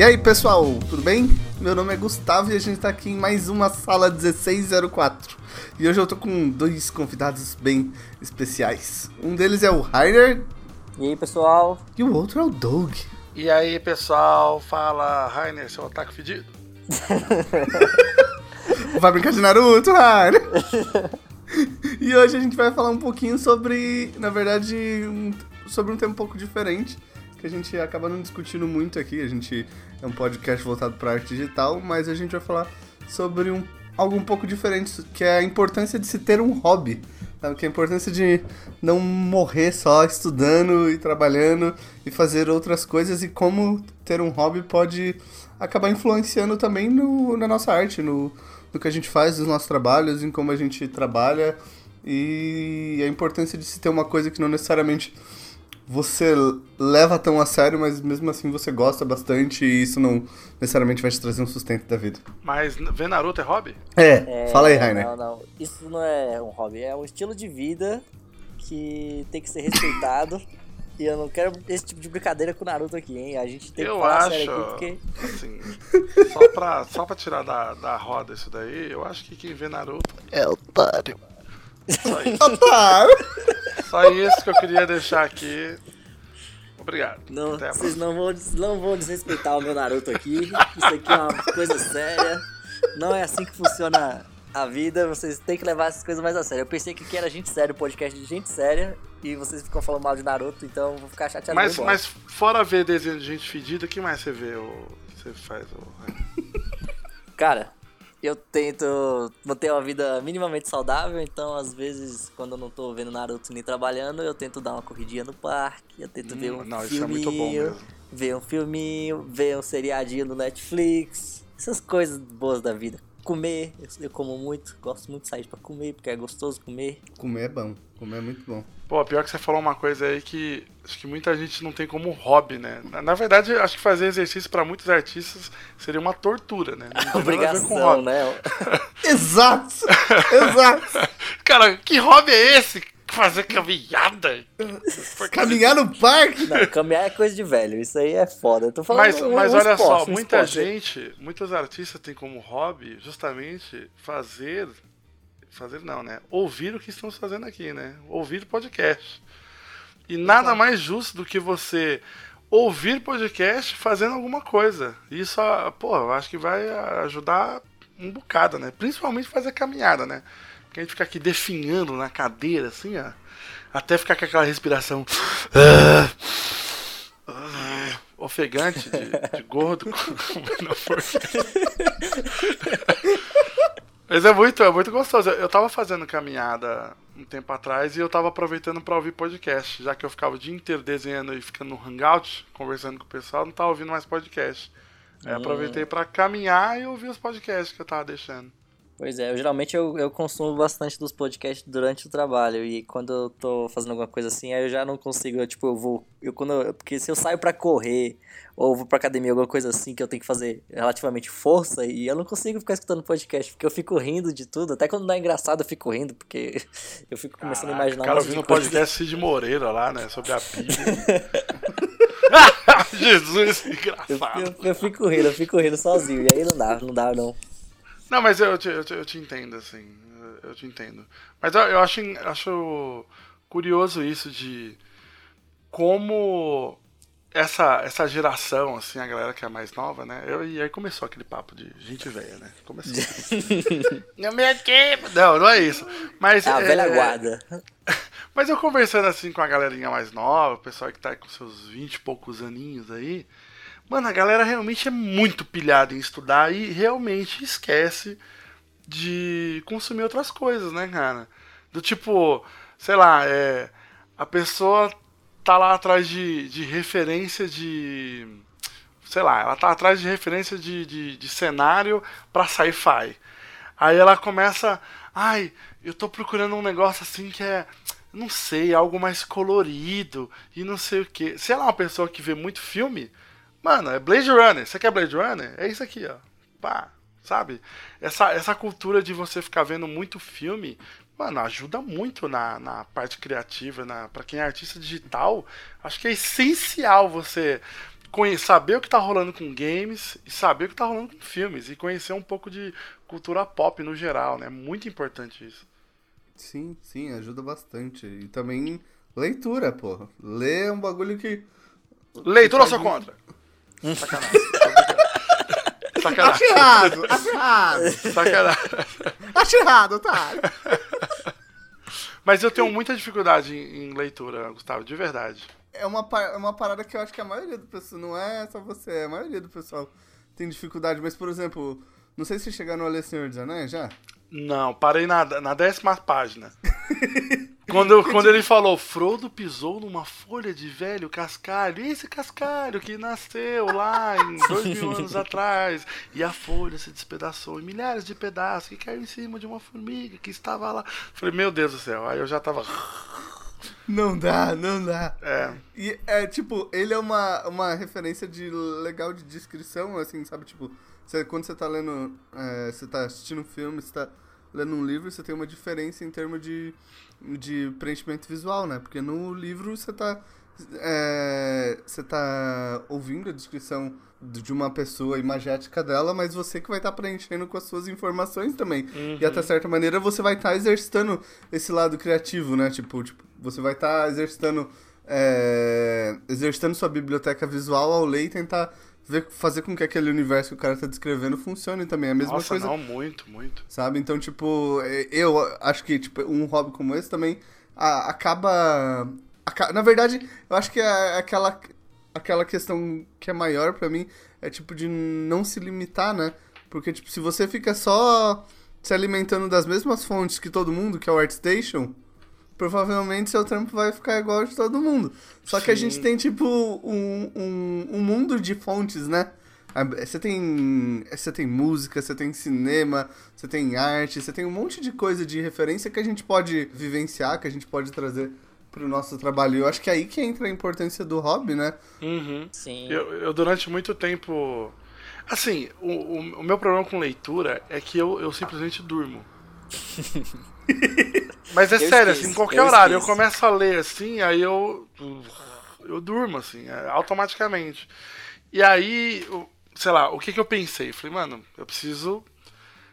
E aí, pessoal, tudo bem? Meu nome é Gustavo e a gente tá aqui em mais uma sala 1604. E hoje eu tô com dois convidados bem especiais. Um deles é o Rainer. E aí, pessoal? E o outro é o Doug. E aí, pessoal, fala Rainer, seu ataque fedido. vai brincar de Naruto, Rainer? e hoje a gente vai falar um pouquinho sobre, na verdade, um, sobre um tema um pouco diferente que a gente acaba não discutindo muito aqui. A gente é um podcast voltado para arte digital, mas a gente vai falar sobre um, algo um pouco diferente, que é a importância de se ter um hobby. Sabe? Que é a importância de não morrer só estudando e trabalhando e fazer outras coisas e como ter um hobby pode acabar influenciando também no, na nossa arte, no, no que a gente faz, nos nossos trabalhos, em como a gente trabalha e a importância de se ter uma coisa que não necessariamente você leva tão a sério, mas mesmo assim você gosta bastante e isso não necessariamente vai te trazer um sustento da vida. Mas ver Naruto é hobby? É, é fala aí, Rainer. Não, não, isso não é um hobby, é um estilo de vida que tem que ser respeitado. e eu não quero esse tipo de brincadeira com o Naruto aqui, hein? A gente tem eu que falar acho, sério aqui porque. Assim, só pra, só pra tirar da, da roda isso daí, eu acho que quem vê Naruto é otário. Só isso. Otário! Só isso que eu queria deixar aqui. Obrigado. Não, vocês não vão, não vão desrespeitar o meu Naruto aqui. Isso aqui é uma coisa séria. Não é assim que funciona a vida. Vocês têm que levar essas coisas mais a sério. Eu pensei que aqui era gente séria, o podcast de gente séria. E vocês ficam falando mal de Naruto, então vou ficar chateado. Mas, mas fora ver desenho de gente fedida, o que mais você vê? Ou você faz? Ou... Cara, eu tento manter uma vida minimamente saudável, então às vezes quando eu não tô vendo Naruto nem trabalhando, eu tento dar uma corridinha no parque, eu tento hum, ver um não, filminho, é ver um filminho, ver um seriadinho no Netflix, essas coisas boas da vida. Comer, eu, como muito, gosto muito de sair para comer, porque é gostoso comer. Comer é bom, comer é muito bom. Pô, pior que você falou uma coisa aí que acho que muita gente não tem como hobby, né? Na, na verdade, acho que fazer exercício para muitos artistas seria uma tortura, né? Obrigação, né? exato! Exato! Cara, que hobby é esse? Fazer caminhada? Caminhar no parque? Não, caminhar é coisa de velho, isso aí é foda. Eu tô falando mas um, mas um olha esporte, só, um muita esporte. gente, muitos artistas têm como hobby justamente fazer fazer não, né? Ouvir o que estamos fazendo aqui, né? Ouvir podcast. E nada mais justo do que você ouvir podcast fazendo alguma coisa. Isso, pô, eu acho que vai ajudar um bocado, né? Principalmente fazer caminhada, né? Porque a gente fica aqui definhando na cadeira, assim, ó. Até ficar com aquela respiração. ofegante de, de gordo. Mas é muito, é muito gostoso. Eu tava fazendo caminhada um tempo atrás e eu tava aproveitando para ouvir podcast, já que eu ficava o dia inteiro desenhando e ficando no Hangout, conversando com o pessoal, não tava ouvindo mais podcast. Aí hum. aproveitei para caminhar e ouvir os podcasts que eu tava deixando. Pois é, eu geralmente eu, eu consumo bastante dos podcasts durante o trabalho e quando eu tô fazendo alguma coisa assim, aí eu já não consigo, eu, tipo, eu vou, eu quando eu, porque se eu saio para correr ou vou pra academia, alguma coisa assim que eu tenho que fazer relativamente força e eu não consigo ficar escutando podcast, porque eu fico rindo de tudo, até quando não é engraçado eu fico rindo, porque eu fico começando a imaginar... Cara ouvindo o podcast Cid Moreira lá, né, sobre a pilha. Jesus, engraçado. Eu, eu, eu, fico rindo, eu fico rindo sozinho, e aí não dá, não dá não. Não, mas eu te, eu te, eu te entendo, assim. Eu te entendo. Mas eu, eu acho, acho curioso isso de como essa, essa geração, assim, a galera que é mais nova, né? Eu, e aí começou aquele papo de gente velha, né? Começou. não me tempo. Não, não é isso. Mas, é a é, velha guarda. Mas eu conversando assim com a galerinha mais nova, o pessoal que tá com seus 20 e poucos aninhos aí, Mano, a galera realmente é muito pilhada em estudar e realmente esquece de consumir outras coisas, né, cara? Do tipo, sei lá, é, a pessoa tá lá atrás de, de referência de. Sei lá, ela tá atrás de referência de, de, de cenário pra sci-fi. Aí ela começa. Ai, eu tô procurando um negócio assim que é. Não sei, algo mais colorido e não sei o que. Se ela é uma pessoa que vê muito filme, Mano, é Blade Runner. Você quer Blade Runner? É isso aqui, ó. Pá, sabe? Essa, essa cultura de você ficar vendo muito filme, mano, ajuda muito na, na parte criativa, na para quem é artista digital. Acho que é essencial você saber o que tá rolando com games e saber o que tá rolando com filmes e conhecer um pouco de cultura pop no geral, né? Muito importante isso. Sim, sim, ajuda bastante. E também leitura, porra. Ler é um bagulho que. Leitura ou sou contra? Sacanagem. Sacanagem. Acho errado, acho errado. Sacanagem. Acho errado, tá. Mas eu tenho muita dificuldade em, em leitura, Gustavo, de verdade. É uma, é uma parada que eu acho que a maioria do pessoal, não é só você, a maioria do pessoal tem dificuldade. Mas, por exemplo, não sei se chegaram a ler Senhor dos Anéis já. Não, parei na, na décima página. quando, quando ele falou, Frodo pisou numa folha de velho cascalho, esse cascalho que nasceu lá em dois mil anos atrás, e a folha se despedaçou em milhares de pedaços que caiu em cima de uma formiga que estava lá. Falei, meu Deus do céu, aí eu já tava. Não dá, não dá. É. E é tipo, ele é uma, uma referência de legal de descrição, assim, sabe? Tipo, você, quando você tá lendo. É, você tá assistindo um filme, você tá lendo um livro, você tem uma diferença em termos de, de preenchimento visual, né? Porque no livro você tá. É, você tá ouvindo a descrição de uma pessoa imagética dela, mas você que vai estar tá preenchendo com as suas informações também. Uhum. E até certa maneira você vai estar tá exercitando esse lado criativo, né? Tipo, tipo você vai estar tá exercitando. É, exercitando sua biblioteca visual ao ler e tentar ver, fazer com que aquele universo que o cara tá descrevendo funcione também. É a mesma Nossa, coisa. Não, muito, muito. Sabe? Então, tipo, eu acho que tipo, um hobby como esse também acaba. Na verdade, eu acho que é aquela, aquela questão que é maior para mim é tipo de não se limitar, né? Porque, tipo, se você fica só se alimentando das mesmas fontes que todo mundo, que é o ArtStation, provavelmente seu trampo vai ficar igual de todo mundo. Só Sim. que a gente tem, tipo, um, um, um mundo de fontes, né? Você tem, você tem música, você tem cinema, você tem arte, você tem um monte de coisa de referência que a gente pode vivenciar, que a gente pode trazer pro nosso trabalho. Eu acho que é aí que entra a importância do hobby, né? Uhum. Sim. Eu, eu, durante muito tempo. Assim, o, o, o, meu problema com leitura é que eu, eu simplesmente durmo. Mas é eu sério, esqueço, assim, em qualquer horário esqueço. eu começo a ler assim, aí eu. Eu durmo, assim, é, automaticamente. E aí, sei lá, o que, que eu pensei? Falei, mano, eu preciso.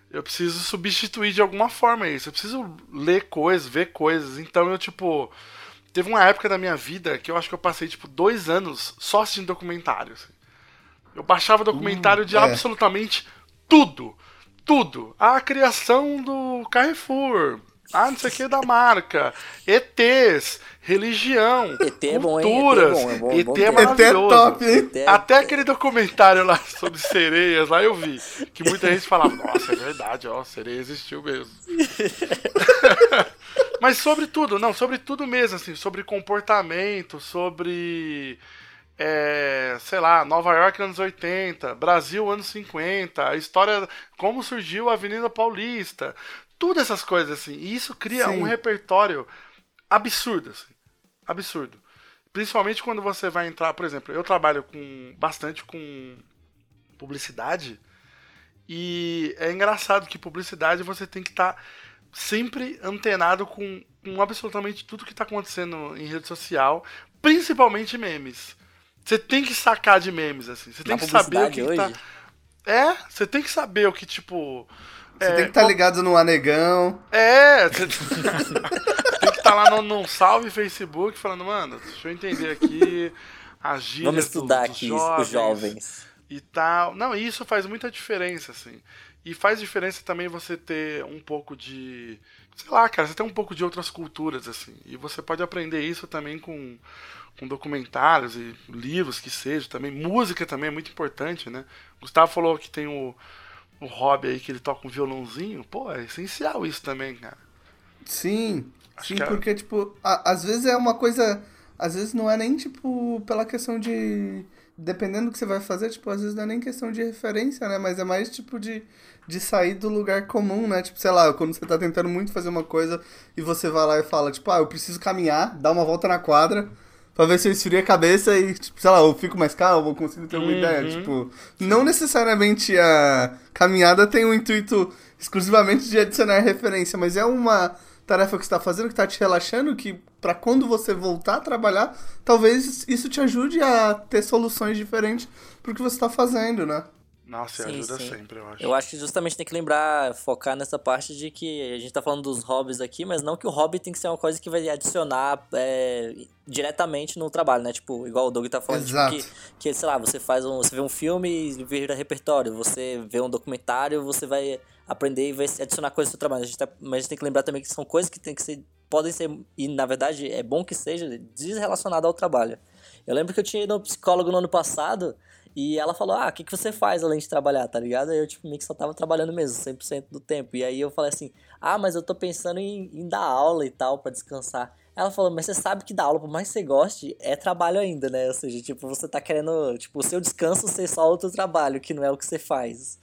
Eu preciso substituir de alguma forma isso. Eu preciso ler coisas, ver coisas. Então eu, tipo. Teve uma época da minha vida que eu acho que eu passei, tipo, dois anos só assistindo documentários. Assim. Eu baixava documentário uh, de é. absolutamente tudo. Tudo. A criação do Carrefour, ah, não sei o que da marca. ETs, religião, ET é culturas. Bom? ET é, bom, é, bom, ET é maravilhoso. ET é top, hein? É Até aquele documentário lá sobre sereias, lá eu vi. Que muita gente falava, nossa, é verdade, ó, sereia existiu mesmo. Mas sobre tudo, não, sobre tudo mesmo, assim, sobre comportamento, sobre. É, sei lá, Nova York anos 80, Brasil anos 50, a história, como surgiu a Avenida Paulista, tudo essas coisas, assim. E isso cria Sim. um repertório absurdo, assim. Absurdo. Principalmente quando você vai entrar, por exemplo, eu trabalho com bastante com publicidade. E é engraçado que publicidade você tem que estar tá sempre antenado com, com absolutamente tudo que está acontecendo em rede social, principalmente memes. Você tem que sacar de memes, assim. Você tem Na que saber o que, que tá. É, você tem que saber o que, tipo. Você é, tem que estar tá ligado no Anegão. É, você tem que estar tá lá no, no salve Facebook falando, mano, deixa eu entender aqui as gírias Vamos estudar do, aqui jovens os jovens. E tal. Não, isso faz muita diferença, assim. E faz diferença também você ter um pouco de. Sei lá, cara, você tem um pouco de outras culturas, assim. E você pode aprender isso também com, com documentários e livros que seja também. Música também é muito importante, né? Gustavo falou que tem o o hobby aí que ele toca um violãozinho, pô, é essencial isso também, cara. Sim, Acho sim, é... porque, tipo, a, às vezes é uma coisa. Às vezes não é nem, tipo, pela questão de. Dependendo do que você vai fazer, tipo, às vezes não é nem questão de referência, né? Mas é mais, tipo, de, de sair do lugar comum, né? Tipo, sei lá, quando você tá tentando muito fazer uma coisa e você vai lá e fala, tipo, ah, eu preciso caminhar, dar uma volta na quadra pra ver se eu esfrio a cabeça e, tipo, sei lá, eu fico mais calmo, eu consigo ter uma uhum. ideia. Tipo, não necessariamente a caminhada tem o um intuito exclusivamente de adicionar referência, mas é uma tarefa que você tá fazendo, que tá te relaxando, que para quando você voltar a trabalhar, talvez isso te ajude a ter soluções diferentes pro que você tá fazendo, né? Nossa, sim, ajuda sim. sempre, eu acho. Eu acho que justamente tem que lembrar, focar nessa parte de que a gente tá falando dos hobbies aqui, mas não que o hobby tem que ser uma coisa que vai adicionar é, diretamente no trabalho, né? Tipo, igual o Doug tá falando, tipo, que, que, sei lá, você faz um. Você vê um filme e vira repertório, você vê um documentário, você vai aprender e vai adicionar coisas no seu trabalho. A gente tá, mas a gente tem que lembrar também que são coisas que tem que ser. podem ser, e na verdade é bom que seja, desrelacionado ao trabalho. Eu lembro que eu tinha ido ao psicólogo no ano passado. E ela falou, ah, o que, que você faz além de trabalhar, tá ligado? Aí eu, tipo, meio que só tava trabalhando mesmo, 100% do tempo. E aí eu falei assim, ah, mas eu tô pensando em, em dar aula e tal, para descansar. Ela falou, mas você sabe que dar aula, por mais que você goste, é trabalho ainda, né? Ou seja, tipo, você tá querendo, tipo, o seu descanso ser só outro trabalho, que não é o que você faz.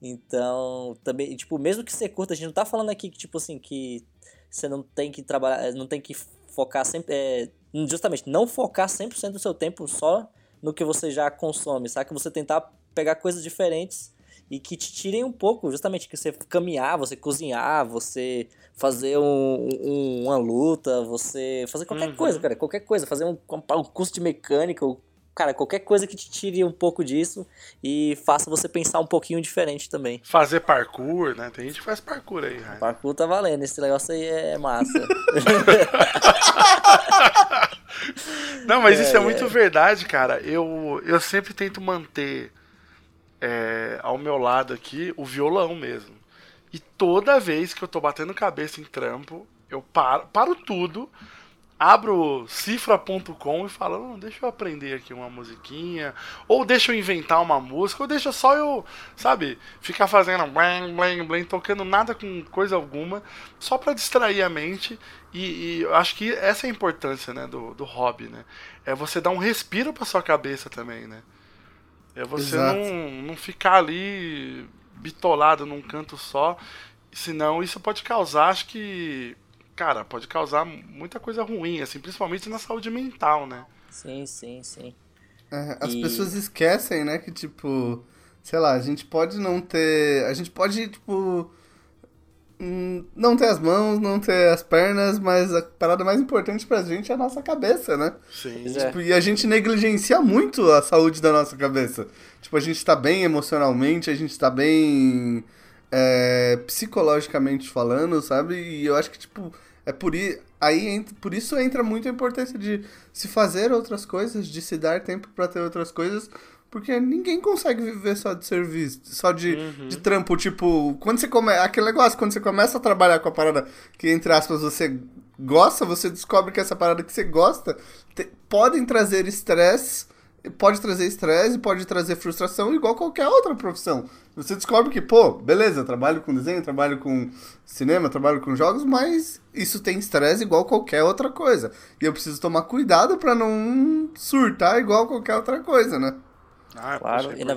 Então, também, tipo, mesmo que você curta, a gente não tá falando aqui que, tipo assim, que você não tem que trabalhar, não tem que focar sempre, é, justamente, não focar 100% do seu tempo só no que você já consome, sabe? Que você tentar pegar coisas diferentes e que te tirem um pouco, justamente que você caminhar, você cozinhar, você fazer um, um, uma luta, você fazer qualquer uhum. coisa, cara, qualquer coisa, fazer um, um curso de mecânica, cara, qualquer coisa que te tire um pouco disso e faça você pensar um pouquinho diferente também. Fazer parkour, né? Tem gente que faz parkour aí, né? Parkour tá valendo, esse negócio aí é massa. Não, mas é, isso é, é muito verdade, cara. Eu, eu sempre tento manter é, ao meu lado aqui o violão mesmo. E toda vez que eu tô batendo cabeça em trampo, eu paro, paro tudo, abro cifra.com e falo, não, deixa eu aprender aqui uma musiquinha, ou deixa eu inventar uma música, ou deixa só eu, sabe, ficar fazendo blang, blang, blang, tocando nada com coisa alguma, só para distrair a mente e, e, eu acho que essa é a importância, né, do, do hobby, né? É você dar um respiro para sua cabeça também, né? É você não, não ficar ali bitolado num canto só, senão isso pode causar, acho que, cara, pode causar muita coisa ruim, assim, principalmente na saúde mental, né? Sim, sim, sim. É, as e... pessoas esquecem, né, que tipo, sei lá, a gente pode não ter, a gente pode, tipo, Hum, não ter as mãos, não ter as pernas, mas a parada mais importante pra gente é a nossa cabeça, né? Sim. Tipo, e a gente negligencia muito a saúde da nossa cabeça. Tipo, a gente tá bem emocionalmente, a gente tá bem é, psicologicamente falando, sabe? E eu acho que, tipo, é por, aí, por isso entra muito a importância de se fazer outras coisas, de se dar tempo para ter outras coisas, porque ninguém consegue viver só de serviço, só de, uhum. de trampo. Tipo, quando você começa. Aquele negócio, quando você começa a trabalhar com a parada que, entre aspas, você gosta, você descobre que essa parada que você gosta te, podem trazer estresse. Pode trazer estresse, pode trazer frustração, igual qualquer outra profissão. Você descobre que, pô, beleza, trabalho com desenho, trabalho com cinema, trabalho com jogos, mas isso tem estresse igual qualquer outra coisa. E eu preciso tomar cuidado para não surtar igual qualquer outra coisa, né? Ah, claro. e, na,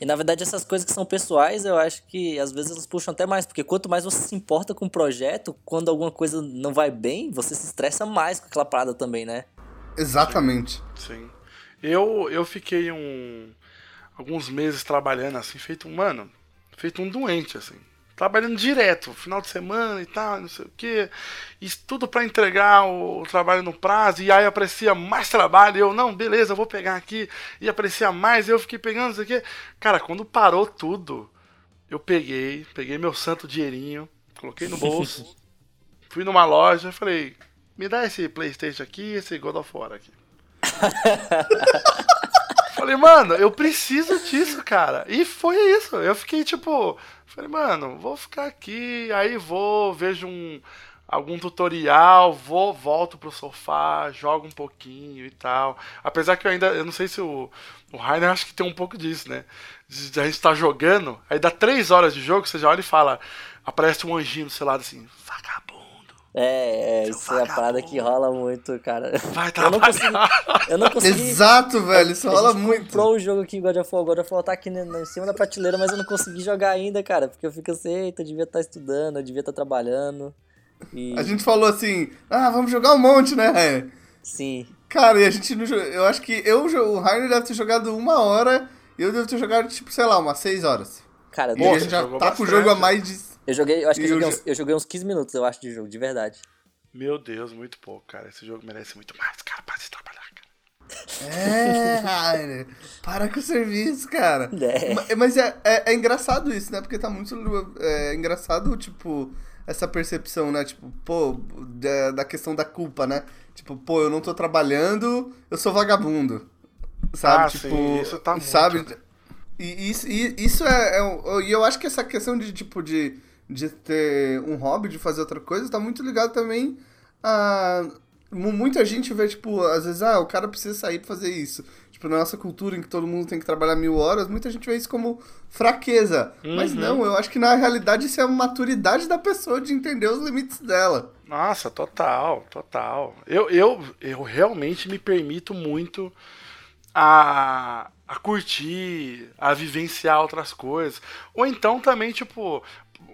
e na verdade, essas coisas que são pessoais, eu acho que às vezes elas puxam até mais, porque quanto mais você se importa com o projeto, quando alguma coisa não vai bem, você se estressa mais com aquela parada também, né? Exatamente. Sim. sim. Eu, eu fiquei um, alguns meses trabalhando assim, feito um, mano, feito um doente, assim. Trabalhando direto, final de semana e tal, não sei o que, e tudo para entregar o, o, trabalho no prazo, e aí aparecia mais trabalho, e eu, não, beleza, eu vou pegar aqui, e aparecia mais, e eu fiquei pegando isso aqui. Cara, quando parou tudo, eu peguei, peguei meu santo dinheirinho, coloquei no bolso, fui numa loja, falei, me dá esse Playstation aqui, esse God of War aqui. Falei, mano, eu preciso disso, cara. E foi isso. Eu fiquei tipo, falei, mano, vou ficar aqui, aí vou, vejo um algum tutorial, vou, volto pro sofá, jogo um pouquinho e tal. Apesar que eu ainda, eu não sei se o, o Rainer acho que tem um pouco disso, né? De, a gente tá jogando, aí dá três horas de jogo, você já olha e fala, aparece um anjinho do seu lado assim, vagabundo. É, é isso é a parada que rola muito, cara. Vai trabalhar. Eu não consegui. Eu não consegui Exato, velho, isso rola muito. comprou o jogo aqui, God of War. God of War tá aqui em cima da prateleira, mas eu não consegui jogar ainda, cara. Porque eu fico assim, eita, eu devia estar tá estudando, eu devia estar tá trabalhando. E... A gente falou assim, ah, vamos jogar um monte, né? Sim. Cara, e a gente não Eu acho que eu, o Rainer deve ter jogado uma hora e eu devo ter jogado, tipo, sei lá, umas seis horas. Cara, e a gente já tá com o jogo há mais de Eu joguei, eu acho que eu joguei, uns, eu joguei uns 15 minutos, eu acho, de jogo, de verdade. Meu Deus, muito pouco, cara. Esse jogo merece muito mais, cara, para de trabalhar, cara. É, Rainer, para com o serviço, cara. É. Mas é, é, é, engraçado isso, né? Porque tá muito é, engraçado, tipo, essa percepção, né? Tipo, pô, da, da questão da culpa, né? Tipo, pô, eu não tô trabalhando, eu sou vagabundo. Sabe? Ah, tipo, sim, isso tá muito. Sabe? E isso, e, isso é, é. E eu acho que essa questão de, tipo, de, de ter um hobby, de fazer outra coisa, tá muito ligado também a. Muita gente vê, tipo, às vezes, ah, o cara precisa sair pra fazer isso. Tipo, na nossa cultura em que todo mundo tem que trabalhar mil horas, muita gente vê isso como fraqueza. Uhum. Mas não, eu acho que na realidade isso é a maturidade da pessoa de entender os limites dela. Nossa, total, total. Eu, eu, eu realmente me permito muito a, a curtir, a vivenciar outras coisas. Ou então também, tipo,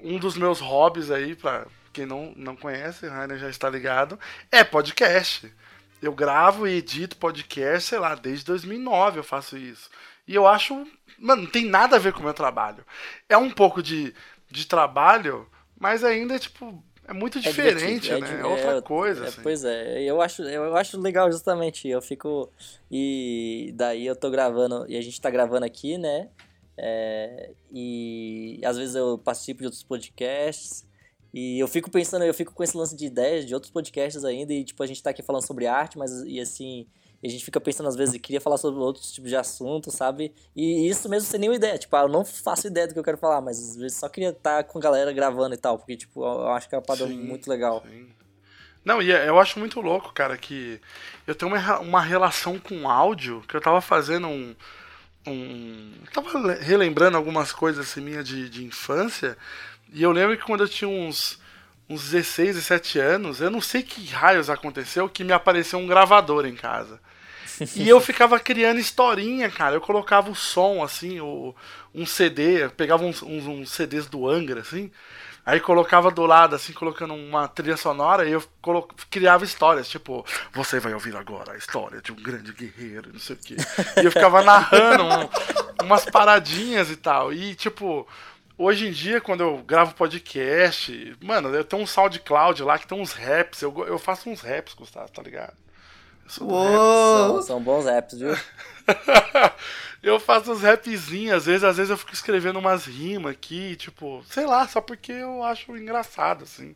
um dos meus hobbies aí, pra quem não, não conhece, Rainer já está ligado, é podcast. Eu gravo e edito podcast, sei lá, desde 2009 eu faço isso. E eu acho, mano, não tem nada a ver com o meu trabalho. É um pouco de, de trabalho, mas ainda, tipo, é muito é diferente, é né? É, outra é, coisa. É, assim. Pois é, eu acho, eu acho legal justamente. Eu fico. E daí eu tô gravando, e a gente tá gravando aqui, né? É, e às vezes eu participo de outros podcasts. E eu fico pensando, eu fico com esse lance de ideias de outros podcasts ainda. E tipo, a gente tá aqui falando sobre arte, mas e assim a gente fica pensando às vezes, queria falar sobre outros tipos de assuntos, sabe? E isso mesmo sem nenhuma ideia. Tipo, ah, eu não faço ideia do que eu quero falar, mas às vezes só queria estar com a galera gravando e tal, porque, tipo, eu acho que é uma parada muito legal. Sim. Não, e é, eu acho muito louco, cara, que eu tenho uma, uma relação com áudio, que eu tava fazendo um. Um tava relembrando algumas coisas assim, minha de, de infância, e eu lembro que quando eu tinha uns uns 16, 17 anos, eu não sei que raios aconteceu que me apareceu um gravador em casa. E eu ficava criando historinha, cara. Eu colocava o som, assim, o, um CD, pegava uns, uns, uns, CDs do Angra, assim, aí colocava do lado, assim, colocando uma trilha sonora, e eu colo... criava histórias, tipo, você vai ouvir agora a história de um grande guerreiro, não sei o quê. E eu ficava narrando um, umas paradinhas e tal. E, tipo, Hoje em dia, quando eu gravo podcast, mano, eu tenho um SoundCloud lá que tem uns raps. Eu, eu faço uns raps, Gustavo, tá ligado? Uou! São, são, bons raps, viu? eu faço uns rapzinhos, às vezes, às vezes eu fico escrevendo umas rimas aqui, tipo, sei lá, só porque eu acho engraçado, assim.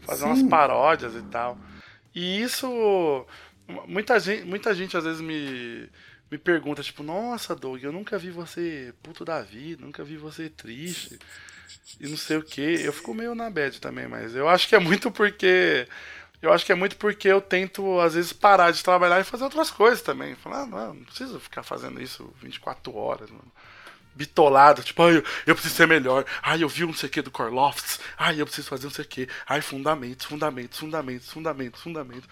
Fazer Sim. umas paródias e tal. E isso. Muita gente, muita gente às vezes me me pergunta, tipo, nossa, Doug, eu nunca vi você puto da vida, nunca vi você triste e não sei o que. Eu fico meio na bad também, mas eu acho que é muito porque. Eu acho que é muito porque eu tento, às vezes, parar de trabalhar e fazer outras coisas também. Falar, ah, não, não preciso ficar fazendo isso 24 horas, mano. Bitolado, tipo, ai, eu, eu preciso ser melhor. Ai, eu vi um não sei o que do Corlofts. Ai, eu preciso fazer um sei o que. Ai, fundamentos, fundamentos, fundamentos, fundamentos, fundamentos.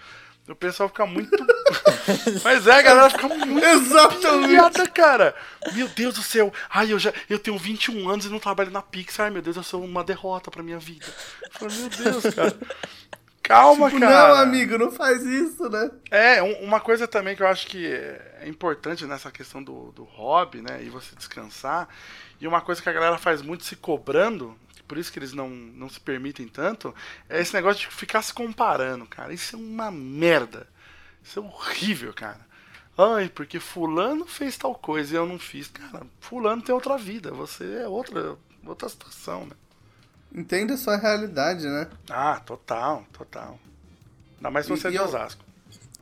O pessoal fica muito. Mas é, a galera fica muito. Exatamente. cara. Meu Deus do céu. Ai, eu já eu tenho 21 anos e não trabalho na Pixar. Ai, meu Deus, eu sou uma derrota pra minha vida. Eu meu Deus, cara. Calma, tipo, cara. Não, amigo, não faz isso, né? É, um, uma coisa também que eu acho que é importante nessa questão do, do hobby, né? E você descansar. E uma coisa que a galera faz muito se cobrando, por isso que eles não, não se permitem tanto, é esse negócio de ficar se comparando, cara. Isso é uma merda. Isso é horrível, cara. Ai, porque fulano fez tal coisa e eu não fiz. Cara, fulano tem outra vida, você é outra, outra situação, né? Entenda a sua realidade, né? Ah, total, total. Ainda mais se você e, é de eu... Osasco.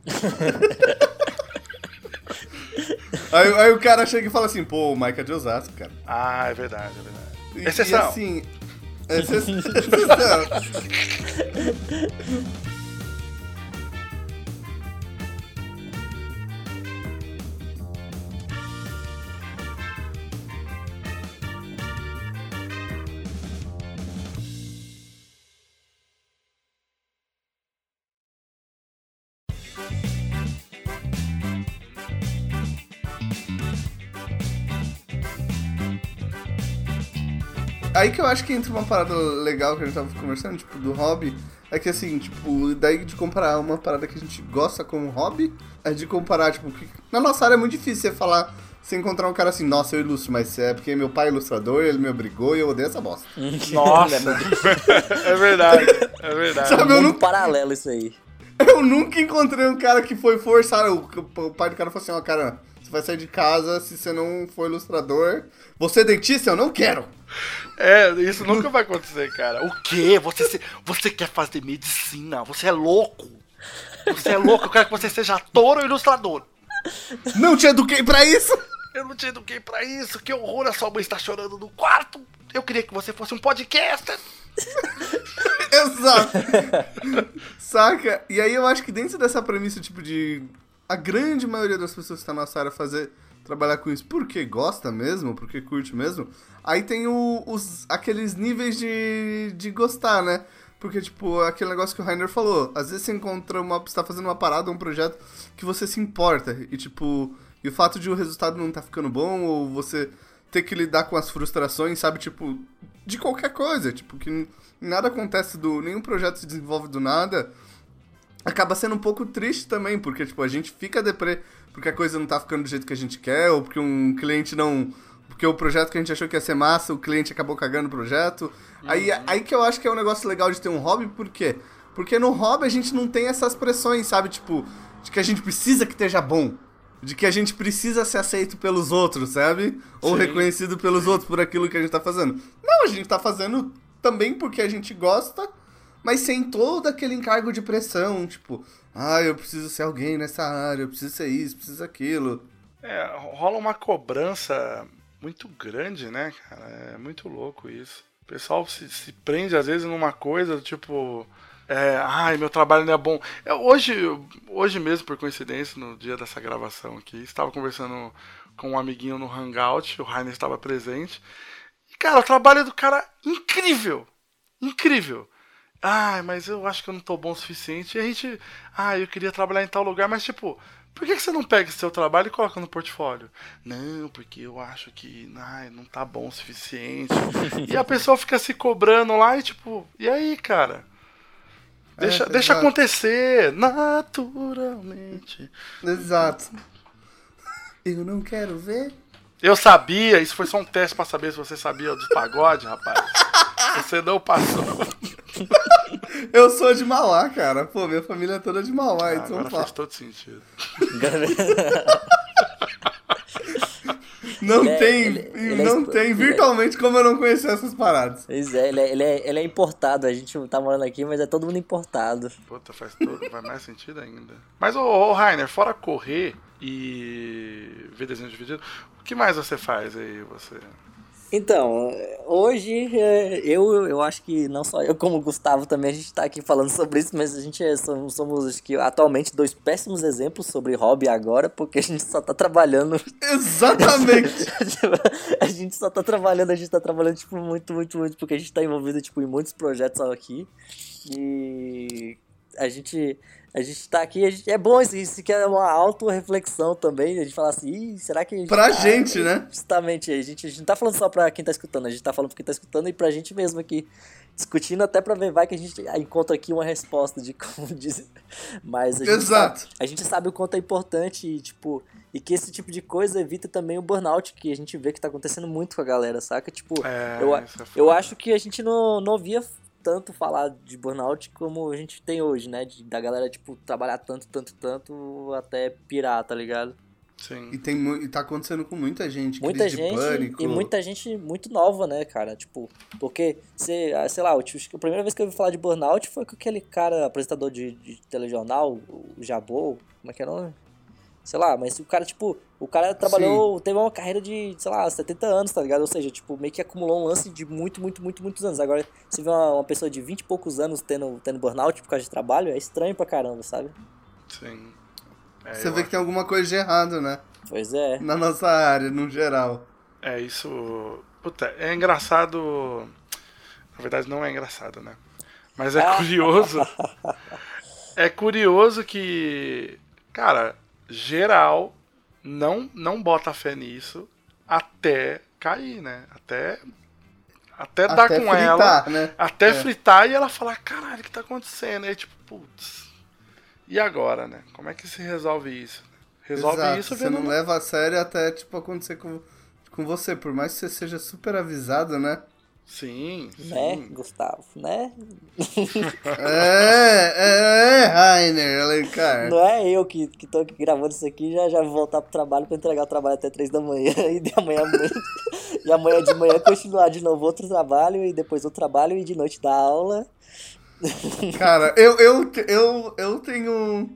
aí, aí, o cara chega e fala assim, pô, o Mike é de Osasco, cara. Ah, é verdade, é verdade. Exceção. E assim, exceção. Aí que eu acho que entra uma parada legal que a gente tava conversando, tipo, do hobby. É que assim, tipo, daí de comparar uma parada que a gente gosta como hobby, é de comparar, tipo, que na nossa área é muito difícil você falar você encontrar um cara assim, nossa, eu ilustro, mas é porque meu pai é ilustrador, ele me obrigou e eu odeio essa bosta. Nossa! é verdade, é verdade. Sabe, eu não... paralelo isso aí. Eu nunca encontrei um cara que foi forçar. O, o pai do cara falou assim, ó, cara, você vai sair de casa se você não for ilustrador. Você é dentista? Eu não quero. É, isso nunca vai acontecer, cara. O quê? Você, você quer fazer medicina? Você é louco. Você é louco, eu quero que você seja ator ou ilustrador. Não te eduquei pra isso! Eu não te eduquei pra isso, que horror, a sua mãe está chorando no quarto. Eu queria que você fosse um podcaster. Exato. Saca? E aí eu acho que dentro dessa premissa, tipo, de a grande maioria das pessoas que está na nossa área fazer trabalhar com isso porque gosta mesmo, porque curte mesmo, aí tem o, os, aqueles níveis de, de gostar, né? Porque, tipo, aquele negócio que o Rainer falou, às vezes você encontra uma. Você tá fazendo uma parada, um projeto que você se importa. E, tipo, e o fato de o resultado não tá ficando bom, ou você ter que lidar com as frustrações, sabe? Tipo, de qualquer coisa. Tipo, que nada acontece do. nenhum projeto se desenvolve do nada. Acaba sendo um pouco triste também, porque, tipo, a gente fica deprê porque a coisa não tá ficando do jeito que a gente quer, ou porque um cliente não. Porque o projeto que a gente achou que ia ser massa, o cliente acabou cagando o projeto. Uhum. Aí, aí que eu acho que é um negócio legal de ter um hobby, por quê? Porque no hobby a gente não tem essas pressões, sabe? Tipo, de que a gente precisa que esteja bom de que a gente precisa ser aceito pelos outros, sabe? Ou Sim. reconhecido pelos outros por aquilo que a gente tá fazendo. Não, a gente tá fazendo também porque a gente gosta, mas sem todo aquele encargo de pressão, tipo, ah, eu preciso ser alguém nessa área, eu preciso ser isso, preciso aquilo. É, rola uma cobrança muito grande, né, cara? É muito louco isso. O pessoal se, se prende às vezes numa coisa, tipo, é, ai, meu trabalho não é bom. É, hoje, hoje mesmo, por coincidência, no dia dessa gravação aqui, estava conversando com um amiguinho no Hangout, o Rainer estava presente. E, cara, o trabalho do cara incrível! Incrível! Ai, mas eu acho que eu não tô bom o suficiente. E a gente, ah, eu queria trabalhar em tal lugar, mas tipo, por que, você não pega esse seu trabalho e coloca no portfólio? Não, porque eu acho que ai, não tá bom o suficiente. e a pessoa fica se cobrando lá e tipo, e aí, cara? Deixa, é, deixa acontecer naturalmente. Exato. Eu não quero ver. Eu sabia, isso foi só um teste pra saber se você sabia do pagode, rapaz. Você não passou. Eu sou de Mauá, cara. Pô, minha família é toda de Mauá, ah, então agora faz todo sentido. Não ele é- tem, é, ele, ele não é, tem, virtualmente como eu não conhecer essas paradas. Pois é, ele é, ele é, ele é importado, a gente tá morando aqui, mas é todo mundo importado. Puta, faz, todo, faz mais sentido ainda. Mas, ô, ô Rainer, fora correr e ver desenho dividido, o que mais você faz aí, você... Então, hoje é, eu, eu acho que não só eu, como o Gustavo também, a gente está aqui falando sobre isso, mas a gente é, somos, somos acho que, atualmente dois péssimos exemplos sobre hobby agora, porque a gente só está trabalhando. Exatamente! a gente só está trabalhando, a gente está trabalhando tipo, muito, muito, muito, porque a gente está envolvido tipo, em muitos projetos aqui. E a gente a gente tá aqui, gente, é bom isso, isso que é uma auto-reflexão também, a gente falar assim, será que a gente Pra tá, gente, né? Justamente, a gente, a gente não tá falando só pra quem tá escutando, a gente tá falando pra quem tá escutando e pra gente mesmo aqui, discutindo até pra ver, vai que a gente encontra aqui uma resposta de como dizer. Mas a gente, Exato. Sabe, a gente sabe o quanto é importante e, tipo, e que esse tipo de coisa evita também o burnout, que a gente vê que tá acontecendo muito com a galera, saca? Tipo, é, eu, é eu acho que a gente não, não via tanto falar de burnout como a gente tem hoje, né? De, da galera, tipo, trabalhar tanto, tanto, tanto até pirar, tá ligado? Sim. E, tem, e tá acontecendo com muita gente. Muita gente pânico. e muita gente muito nova, né, cara? Tipo, porque, sei, ah, sei lá, a primeira vez que eu ouvi falar de burnout foi com aquele cara, apresentador de, de telejornal, o Jabô, como é que é o nome? Sei lá, mas o cara, tipo, o cara trabalhou, Sim. teve uma carreira de, sei lá, 70 anos, tá ligado? Ou seja, tipo, meio que acumulou um lance de muito, muito, muito, muitos anos. Agora, você vê uma, uma pessoa de 20 e poucos anos tendo, tendo burnout por causa de trabalho, é estranho pra caramba, sabe? Sim. É, você vê acho... que tem alguma coisa de errado, né? Pois é. Na nossa área, no geral. É, isso. Puta, é engraçado. Na verdade, não é engraçado, né? Mas é curioso. é curioso que. Cara, geral não não bota fé nisso até cair, né? Até até, até dar com fritar, ela, né? até é. fritar e ela falar, caralho, o que tá acontecendo? E aí, tipo, putz, e agora, né? Como é que se resolve isso? Resolve Exato, isso Você não leva a sério até, tipo, acontecer com, com você. Por mais que você seja super avisado, né? Sim, Né, Gustavo, né? é, é, Rainer Alencar. Não é eu que, que tô aqui gravando isso aqui já já vou voltar pro trabalho pra entregar o trabalho até 3 da manhã e de amanhã, e amanhã de manhã continuar de novo outro trabalho e depois outro trabalho e de noite dar aula. Cara, eu, eu, eu, eu tenho.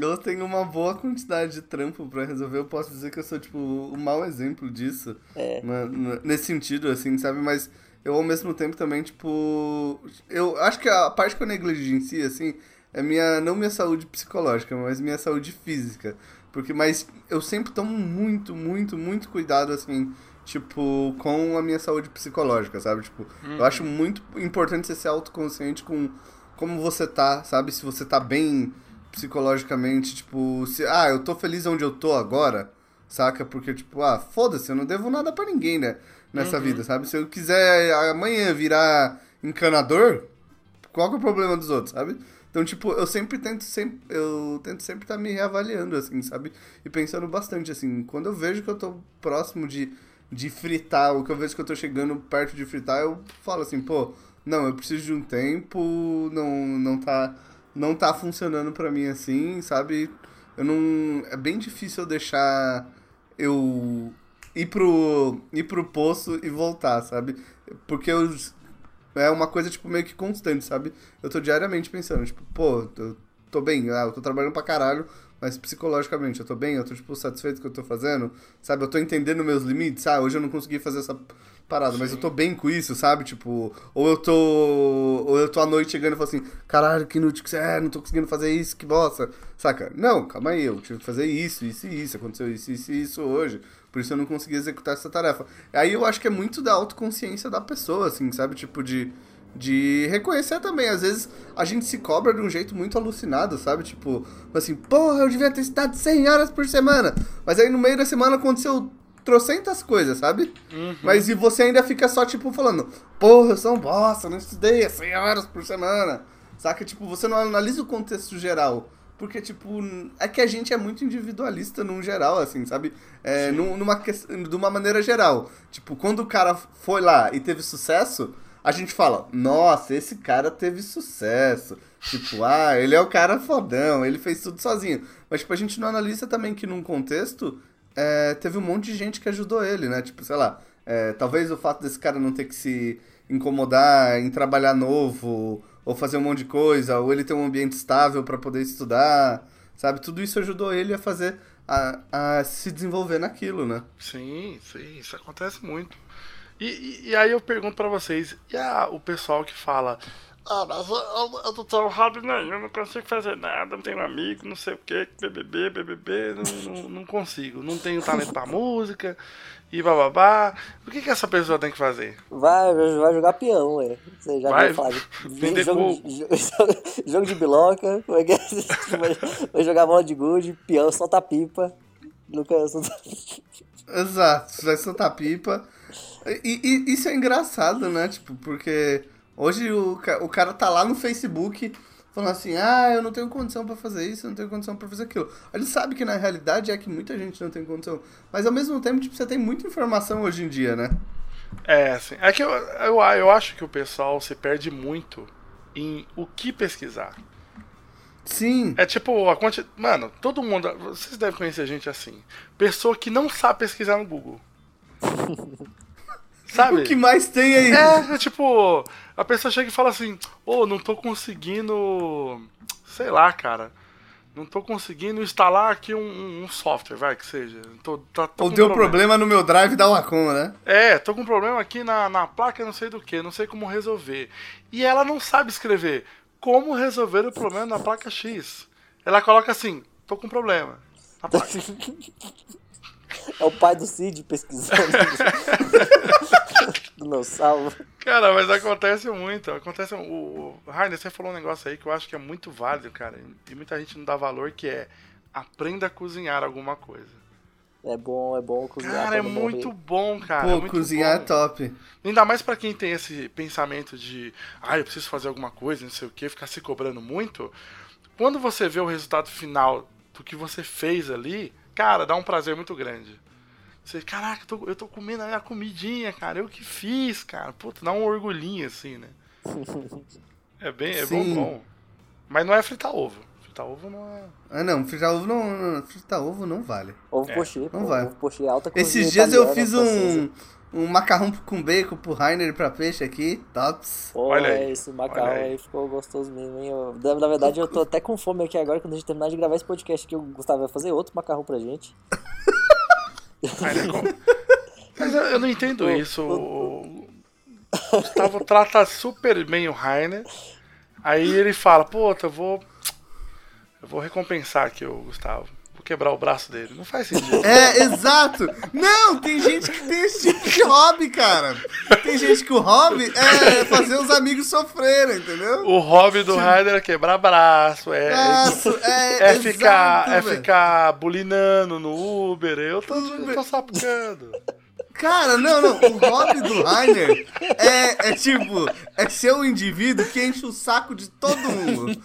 Eu tenho uma boa quantidade de trampo pra resolver. Eu posso dizer que eu sou, tipo, um mau exemplo disso. É. Na- na- nesse sentido, assim, sabe? Mas eu, ao mesmo tempo, também, tipo... Eu acho que a parte que eu negligencio, assim, é minha... Não minha saúde psicológica, mas minha saúde física. Porque, mas eu sempre tomo muito, muito, muito cuidado, assim... Tipo, com a minha saúde psicológica, sabe? Tipo, eu acho muito importante você ser autoconsciente com como você tá, sabe? Se você tá bem psicologicamente, tipo, se, ah, eu tô feliz onde eu tô agora, saca? Porque, tipo, ah, foda-se, eu não devo nada pra ninguém, né? Nessa vida, sabe? Se eu quiser amanhã virar encanador, qual que é o problema dos outros, sabe? Então, tipo, eu sempre tento sempre, eu tento sempre estar me reavaliando, assim, sabe? E pensando bastante, assim, quando eu vejo que eu tô próximo de, de fritar, ou que eu vejo que eu tô chegando perto de fritar, eu falo assim, pô, não, eu preciso de um tempo, não, não tá não tá funcionando pra mim assim, sabe? Eu não é bem difícil eu deixar eu ir pro ir pro poço e voltar, sabe? Porque eu é uma coisa tipo meio que constante, sabe? Eu tô diariamente pensando, tipo, pô, eu tô bem, ah, eu tô trabalhando pra caralho, mas psicologicamente eu tô bem, eu tô tipo satisfeito com o que eu tô fazendo, sabe? Eu tô entendendo meus limites, ah, hoje eu não consegui fazer essa parada, mas eu tô bem com isso, sabe? Tipo, ou eu tô. Ou eu tô à noite chegando e falo assim, caralho, que inútil que você é, não tô conseguindo fazer isso, que bosta. Saca? Não, calma aí, eu tive que fazer isso, isso e isso, aconteceu isso, isso e isso hoje. Por isso eu não consegui executar essa tarefa. Aí eu acho que é muito da autoconsciência da pessoa, assim, sabe? Tipo, de. De reconhecer também, às vezes a gente se cobra de um jeito muito alucinado, sabe? Tipo, assim, porra, eu devia ter estudado 100 horas por semana. Mas aí no meio da semana aconteceu trocentas coisas, sabe? Mas e você ainda fica só, tipo, falando, porra, eu sou um bosta, não estudei 100 horas por semana. Saca? Tipo, você não analisa o contexto geral. Porque, tipo, é que a gente é muito individualista num geral, assim, sabe? É, num- numa, de uma maneira geral. Tipo, quando o cara foi lá e teve sucesso, a gente fala, nossa, esse cara teve sucesso. Tipo, ah, ele é o cara fodão, ele fez tudo sozinho. Mas, tipo, a gente não analisa também que num contexto é, teve um monte de gente que ajudou ele, né? Tipo, sei lá, é, talvez o fato desse cara não ter que se incomodar em trabalhar novo, ou fazer um monte de coisa, ou ele ter um ambiente estável para poder estudar, sabe? Tudo isso ajudou ele a fazer, a, a se desenvolver naquilo, né? Sim, sim, isso acontece muito. E, e, e aí eu pergunto pra vocês, e a, o pessoal que fala, ah, mas eu, eu, eu não tenho hobby nenhum, não consigo fazer nada, não tenho amigo, não sei o que, BBB, BBB, não, não, não consigo, não tenho talento pra música, e bababá. O que, que essa pessoa tem que fazer? Vai, vai jogar peão, ué. Você já Vai falar. vender jogo, jogo, jogo de biloca, como é que é? vai, vai jogar bola de gude, peão, solta pipa. Nunca solta... Exato, vai soltar pipa. E, e isso é engraçado, né? Tipo, porque hoje o, o cara tá lá no Facebook falando assim, ah, eu não tenho condição pra fazer isso, eu não tenho condição pra fazer aquilo. Ele sabe que na realidade é que muita gente não tem condição. Mas ao mesmo tempo, tipo, você tem muita informação hoje em dia, né? É, assim, é que eu, eu, eu acho que o pessoal se perde muito em o que pesquisar. Sim. É tipo, a quanti... Mano, todo mundo. Vocês devem conhecer gente assim. Pessoa que não sabe pesquisar no Google. Sabe? O que mais tem aí? É, é tipo, a pessoa chega e fala assim, ô, não tô conseguindo. Sei lá, cara. Não tô conseguindo instalar aqui um, um software, vai, que seja. Tô, tá, tô Ou deu problema. problema no meu drive da Wacom, né? É, tô com um problema aqui na, na placa, não sei do que, não sei como resolver. E ela não sabe escrever como resolver o problema na placa X. Ela coloca assim, tô com problema. Na placa. É o pai do Cid pesquisando. não salvo. Cara, mas acontece muito. Acontece. O, o Rainer, você falou um negócio aí que eu acho que é muito válido, cara. E muita gente não dá valor, que é aprenda a cozinhar alguma coisa. É bom, é bom cozinhar. Cara, é não morrer. muito bom, cara. Pô, é muito cozinhar bom. é top. Ainda mais pra quem tem esse pensamento de, ah, eu preciso fazer alguma coisa, não sei o que, ficar se cobrando muito. Quando você vê o resultado final do que você fez ali, cara, dá um prazer muito grande. Você, caraca, eu tô, eu tô comendo a minha comidinha, cara. Eu que fiz, cara. Puta, dá um orgulhinho assim, né? É bem, é bom, bom. Mas não é fritar ovo. Fritar ovo não é. Ah, não, fritar ovo não. não fritar ovo não vale. Ovo é. pochê, não vale. Ovo pochê alta Esses dias eu fiz um, um macarrão com bacon pro Rainer pra peixe aqui. Tops. Pô, Olha aí. esse macarrão aí. aí. ficou gostoso mesmo, hein? Eu, na verdade, eu tô até com fome aqui agora. Quando a gente terminar de gravar esse podcast aqui, o Gustavo vai fazer outro macarrão pra gente. Mas eu, eu não entendo isso. O Gustavo trata super bem o Rainer. Aí ele fala, pô, eu vou. Eu vou recompensar aqui o Gustavo. Vou quebrar o braço dele. Não faz sentido. É, exato. Não, tem gente que tem esse tipo de hobby, cara. Tem gente que o hobby é fazer os amigos sofrerem, entendeu? O hobby do Rainer é quebrar braço, é. Braço, é, é exato, ficar, é ficar bulinando no Uber. Eu tô, eu tô sapicando. Cara, não, não. O hobby do Rainer é, é tipo, é ser um indivíduo que enche o saco de todo mundo.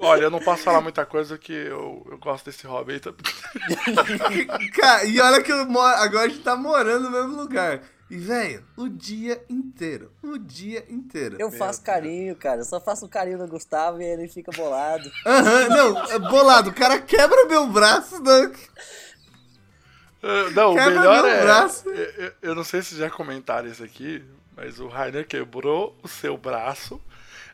Olha, eu não posso falar muita coisa que eu, eu gosto desse hobby aí. Tá... Cara, e olha que eu moro, agora a gente tá morando no mesmo lugar. E, velho, o dia inteiro. O dia inteiro. Eu faço carinho, cara. Eu só faço carinho no Gustavo e ele fica bolado. Aham, uhum, não, é bolado. O cara quebra meu braço, né? Uh, não, Quebra o melhor é. Braço. Eu, eu, não sei se já comentaram isso aqui, mas o Rainer quebrou o seu braço.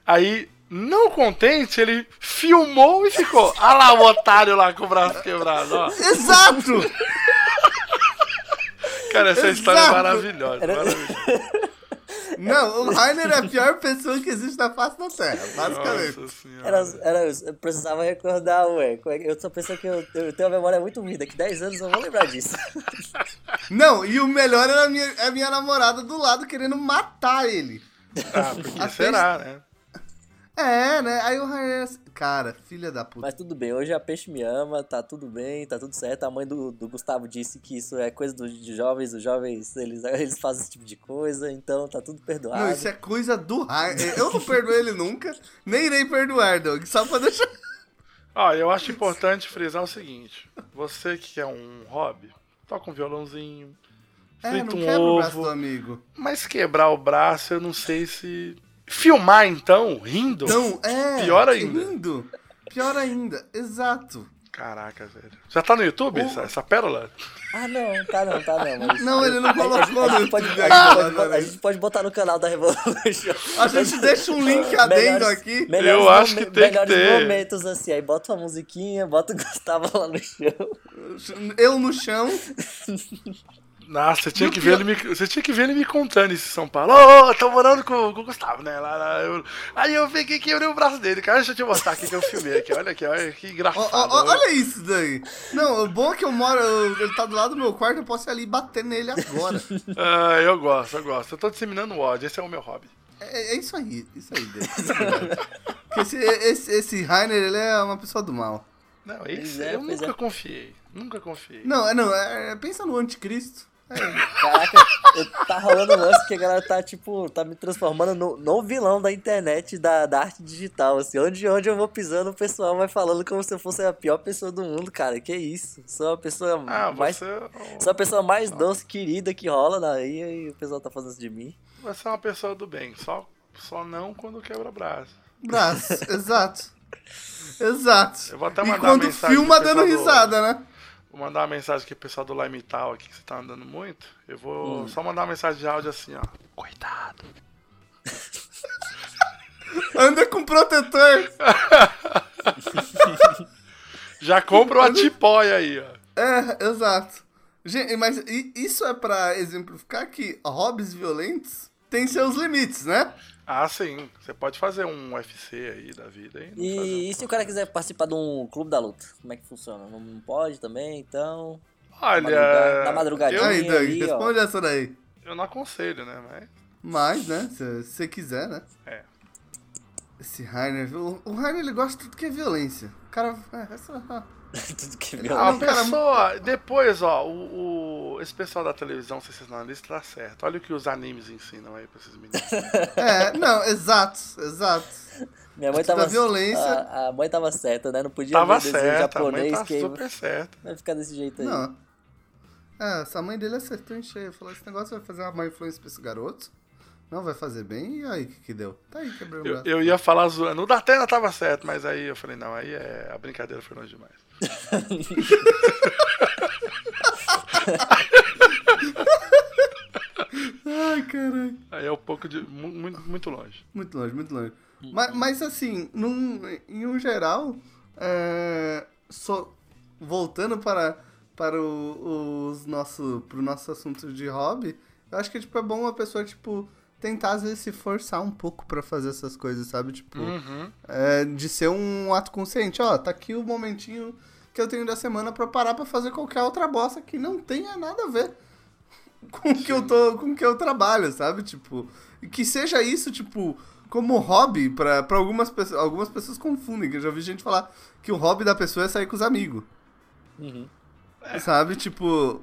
Aí, não contente, ele filmou e ficou. Olha lá o otário lá com o braço quebrado, ó. Exato! Cara, essa Exato. história é maravilhosa. Não, o Rainer é a pior pessoa que existe na face da Terra, basicamente. Era, era, eu precisava recordar, ué. É eu só pensei que eu, eu tenho uma memória muito ruim, daqui 10 anos eu vou lembrar disso. Não, e o melhor era a minha, a minha namorada do lado querendo matar ele. Ah, porque será, né? É, né? Aí o Rainer. Cara, filha da puta. Mas tudo bem, hoje a Peixe me ama, tá tudo bem, tá tudo certo. A mãe do, do Gustavo disse que isso é coisa dos jovens, os jovens eles, eles fazem esse tipo de coisa, então tá tudo perdoado. Não, isso é coisa do Rainer. Eu não perdoo ele nunca, nem irei perdoar, Doug, só pra deixar. Ó, eu acho importante frisar o seguinte: você que é um hobby, toca um violãozinho, frita é, não um quebra ovo, o braço do amigo. Mas quebrar o braço, eu não sei se Filmar, então, rindo? Não, é. Pior ainda. Rindo. Pior ainda, exato. Caraca, velho. Já tá no YouTube essa, essa, pérola? Ah, não, tá não, tá não. Mas... Não, ele não colocou no YouTube. A, gente pode botar no canal da Revolution. A gente deixa um link adendo aqui. Eu acho que tem que ter. momentos assim, aí bota uma musiquinha, bota o Gustavo lá no chão. Eu no chão. Nossa, você tinha, que ver ele me, você tinha que ver ele me contando isso em São Paulo. Ô, oh, tô morando com, com o Gustavo, né? Lá, lá, eu, aí eu peguei que quebrei o braço dele. Cara, deixa eu te mostrar aqui que eu filmei aqui. Olha aqui, olha que engraçado. Oh, oh, olha isso daí. Não, o bom é que eu moro, ele tá do lado do meu quarto, eu posso ir ali e bater nele agora. ah, eu gosto, eu gosto. Eu tô disseminando ódio, esse é o meu hobby. É, é isso aí, isso aí, Porque esse, esse, esse Rainer, ele é uma pessoa do mal. Não, esse é, eu nunca é. confiei. Nunca confiei. Não, é, não, é, pensa no anticristo. Caraca, tá rolando um lance que a galera tá, tipo, tá me transformando no, no vilão da internet, da, da arte digital, assim. Onde, onde eu vou pisando, o pessoal vai falando como se eu fosse a pior pessoa do mundo, cara. Que isso? Sou a pessoa ah, mais. Você... É sou a pessoa mais doce, querida que rola daí, e o pessoal tá falando isso de mim. Você é uma pessoa do bem, só, só não quando quebra braço. Braço, exato. Exato. Eu vou até mandar e quando filma dando risada, né? Vou mandar uma mensagem aqui pro pessoal do Lime Tal aqui, que você tá andando muito. Eu vou hum. só mandar uma mensagem de áudio assim, ó. Cuidado. Anda com protetor. Já compra uma tipóia aí, ó. É, exato. Gente, mas isso é para exemplificar que hobbies violentos têm seus limites, né? Ah, sim. Você pode fazer um UFC aí da vida. Aí, e, e se o cara quiser participar de um clube da luta? Como é que funciona? Não pode também, então... Olha... Na madrugadinha eu... aí, Doug, responde ó. essa daí. Eu não aconselho, né? Mas, Mas né? Se você quiser, né? É. Esse Rainer... O, o Rainer, ele gosta de tudo que é violência. O cara... É, essa... Tudo que é A pessoa, depois, ó, o, o, esse pessoal da televisão sensacionalista tá certo. Olha o que os animes ensinam aí pra esses meninos. é, não, exato, exato. Minha mãe tava. violência. A, a, mãe tava certa, né? Não podia tava ver desenho certa, japonês a mãe tá que super certa. vai ficar desse jeito aí. Não. É, essa mãe dele acertou em cheio. Falou: esse negócio vai fazer uma má influência pra esse garoto. Não vai fazer bem, e aí o que, que deu? Tá aí, quebrou o braço. Eu, eu ia falar zoando. O Datena tava certo, mas aí eu falei, não, aí é. A brincadeira foi longe demais. Ai, caralho. Aí é um pouco de. Muito, muito longe. Muito longe, muito longe. Mas, mas assim, num, em um geral, é, so, voltando para, para o, os nosso, pro nosso assunto de hobby, eu acho que tipo, é bom uma pessoa, tipo, tentar às vezes se forçar um pouco para fazer essas coisas, sabe? Tipo, uhum. é, de ser um ato consciente. Ó, tá aqui o momentinho que eu tenho da semana para parar para fazer qualquer outra bosta que não tenha nada a ver com o que eu tô, com que eu trabalho, sabe? Tipo, que seja isso, tipo, como hobby para algumas pessoas, algumas pessoas confundem, que eu já vi gente falar que o hobby da pessoa é sair com os amigos. Uhum. É. Sabe? Tipo,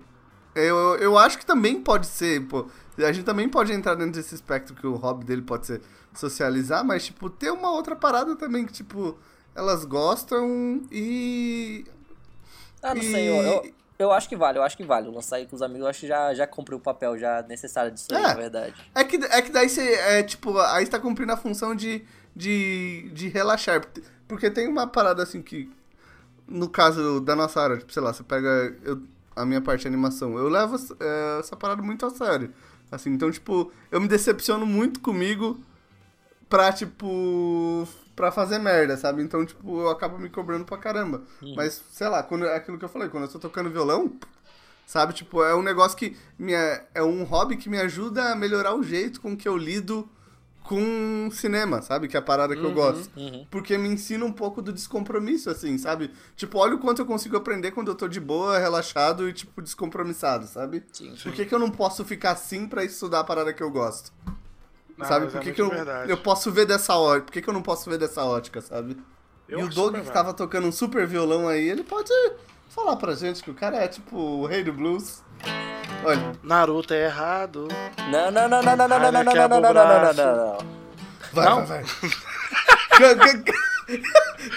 eu, eu acho que também pode ser, pô, a gente também pode entrar dentro desse espectro que o hobby dele pode ser socializar, mas, tipo, ter uma outra parada também que, tipo, elas gostam e ah, não e... sei, eu, eu, eu, acho que vale, eu acho que vale. Lançar aí com os amigos, eu acho que já, já cumpriu o papel já necessário disso aí, é, na verdade. É que, é que daí você, é, tipo, aí está cumprindo a função de, de, de relaxar. Porque tem uma parada assim que, no caso da nossa área, tipo, sei lá, você pega eu, a minha parte de animação, eu levo é, essa parada muito a sério. Assim, então, tipo, eu me decepciono muito comigo pra, tipo, pra fazer merda, sabe? Então, tipo, eu acabo me cobrando pra caramba. Mas, sei lá, quando, é aquilo que eu falei, quando eu tô tocando violão, sabe? Tipo, é um negócio que. Me, é um hobby que me ajuda a melhorar o jeito com que eu lido com cinema, sabe? Que é a parada que uhum, eu gosto. Uhum. Porque me ensina um pouco do descompromisso, assim, sabe? Tipo, olha o quanto eu consigo aprender quando eu tô de boa, relaxado e, tipo, descompromissado, sabe? Sim, sim. Por que, que eu não posso ficar assim para estudar a parada que eu gosto? Não, sabe? Por que, é que eu, eu posso ver dessa ótica? Por que, que eu não posso ver dessa ótica, sabe? Eu e o Doug, que tava tocando um super violão aí, ele pode falar pra gente que o cara é tipo o rei do blues. Olha. Naruto é errado. Não, não, não, não, não, não, não, não, não, não, não, não, não, não, não. Vai, não? vai, vai.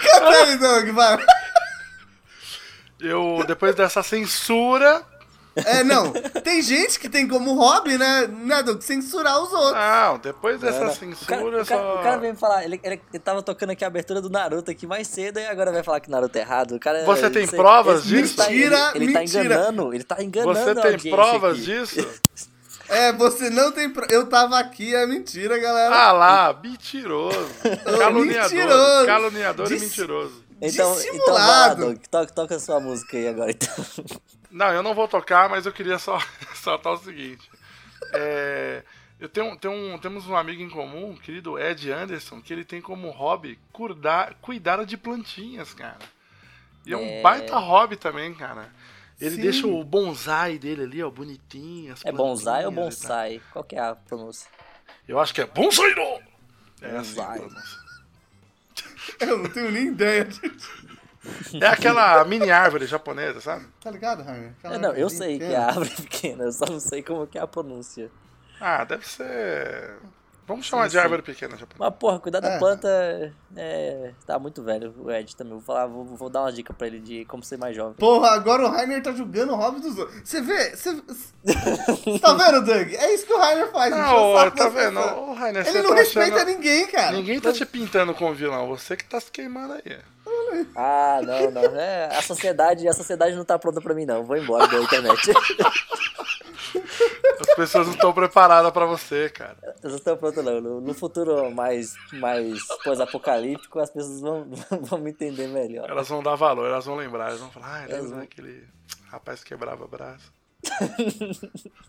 Canta aí, Doug, vai. Eu, depois dessa censura, é, não. Tem gente que tem como hobby, né, né do censurar os outros. Não, depois dessa censura o cara, só... O cara, o cara veio me falar, ele, ele, ele tava tocando aqui a abertura do Naruto aqui mais cedo e agora vai falar que Naruto é errado. O cara, Você tem você, provas disso? Tá, ele, ele tá enganando, ele tá enganando Você tem provas aqui. disso? É, você não tem. Pro... Eu tava aqui, é mentira, galera. Ah lá, mentiroso. caluniador. Mentiroso. Caluniador Dis... e mentiroso. Então, Dissimulado. então toca, toca a sua música aí agora, então. Não, eu não vou tocar, mas eu queria só soltar o seguinte. É, eu tenho, tenho um, temos um amigo em comum, querido Ed Anderson, que ele tem como hobby cuidar, cuidar de plantinhas, cara. E é, é um baita hobby também, cara. Ele Sim. deixa o bonsai dele ali, ó, bonitinho. é bonsai ou bonsai? Qual que é a pronúncia? Eu acho que é bonsai, não! É assim bonsai. Assim eu não tenho nem ideia disso. É aquela mini árvore japonesa, sabe? Tá ligado, Rainer? É, não, eu sei pequena. que é a árvore pequena, eu só não sei como que é a pronúncia. Ah, deve ser. Vamos chamar sim, de árvore pequena japonesa. Mas, porra, cuidar da é. planta é. Tá muito velho, o Ed também. Vou falar, vou, vou, dar uma dica pra ele de como ser mais jovem. Porra, agora o Rainer tá julgando o hobby dos outros. Você vê? Você. tá vendo, Doug? É isso que o Rainer faz. Não, tá vendo? O Rainer, Ele não tá respeita achando... ninguém, cara. Ninguém tá te pintando como vilão, você que tá se queimando aí. Ah, não, não. É, a sociedade, a sociedade não tá pronta pra mim, não. Vou embora da internet. As pessoas não estão preparadas para você, cara. Elas não estão prontas, não. No, no, futuro mais, mais pós-apocalíptico, as pessoas vão, vão me entender melhor. Elas vão dar valor, elas vão lembrar. Elas vão falar, ah, lembra aquele rapaz que quebrava braço.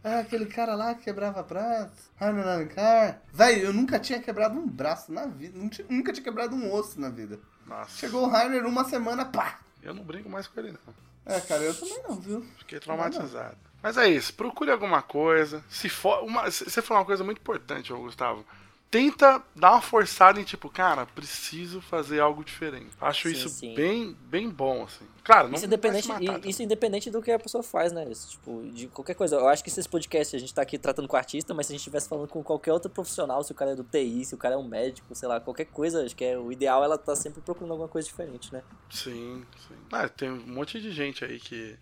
Ah, aquele cara lá que quebrava braço. Arnold Alencar. Véi, eu nunca tinha quebrado um braço na vida. Nunca tinha quebrado um osso na vida. Nossa. Chegou o Rainer uma semana, pá! Eu não brinco mais com ele, não. É, cara, eu também não, viu? Fiquei traumatizado. Mas é isso, procure alguma coisa. Se for. Uma, você falou uma coisa muito importante, Gustavo. tenta dar uma forçada em tipo, cara, preciso fazer algo diferente. Acho sim, isso sim. bem bem bom, assim. Claro, não isso independente, matar, isso independente do que a pessoa faz, né? Isso, tipo, de qualquer coisa. Eu acho que esse podcast a gente tá aqui tratando com artista, mas se a gente estivesse falando com qualquer outro profissional, se o cara é do TI, se o cara é um médico, sei lá, qualquer coisa, acho que é o ideal ela tá sempre procurando alguma coisa diferente, né? Sim, sim. Ah, tem um monte de gente aí que,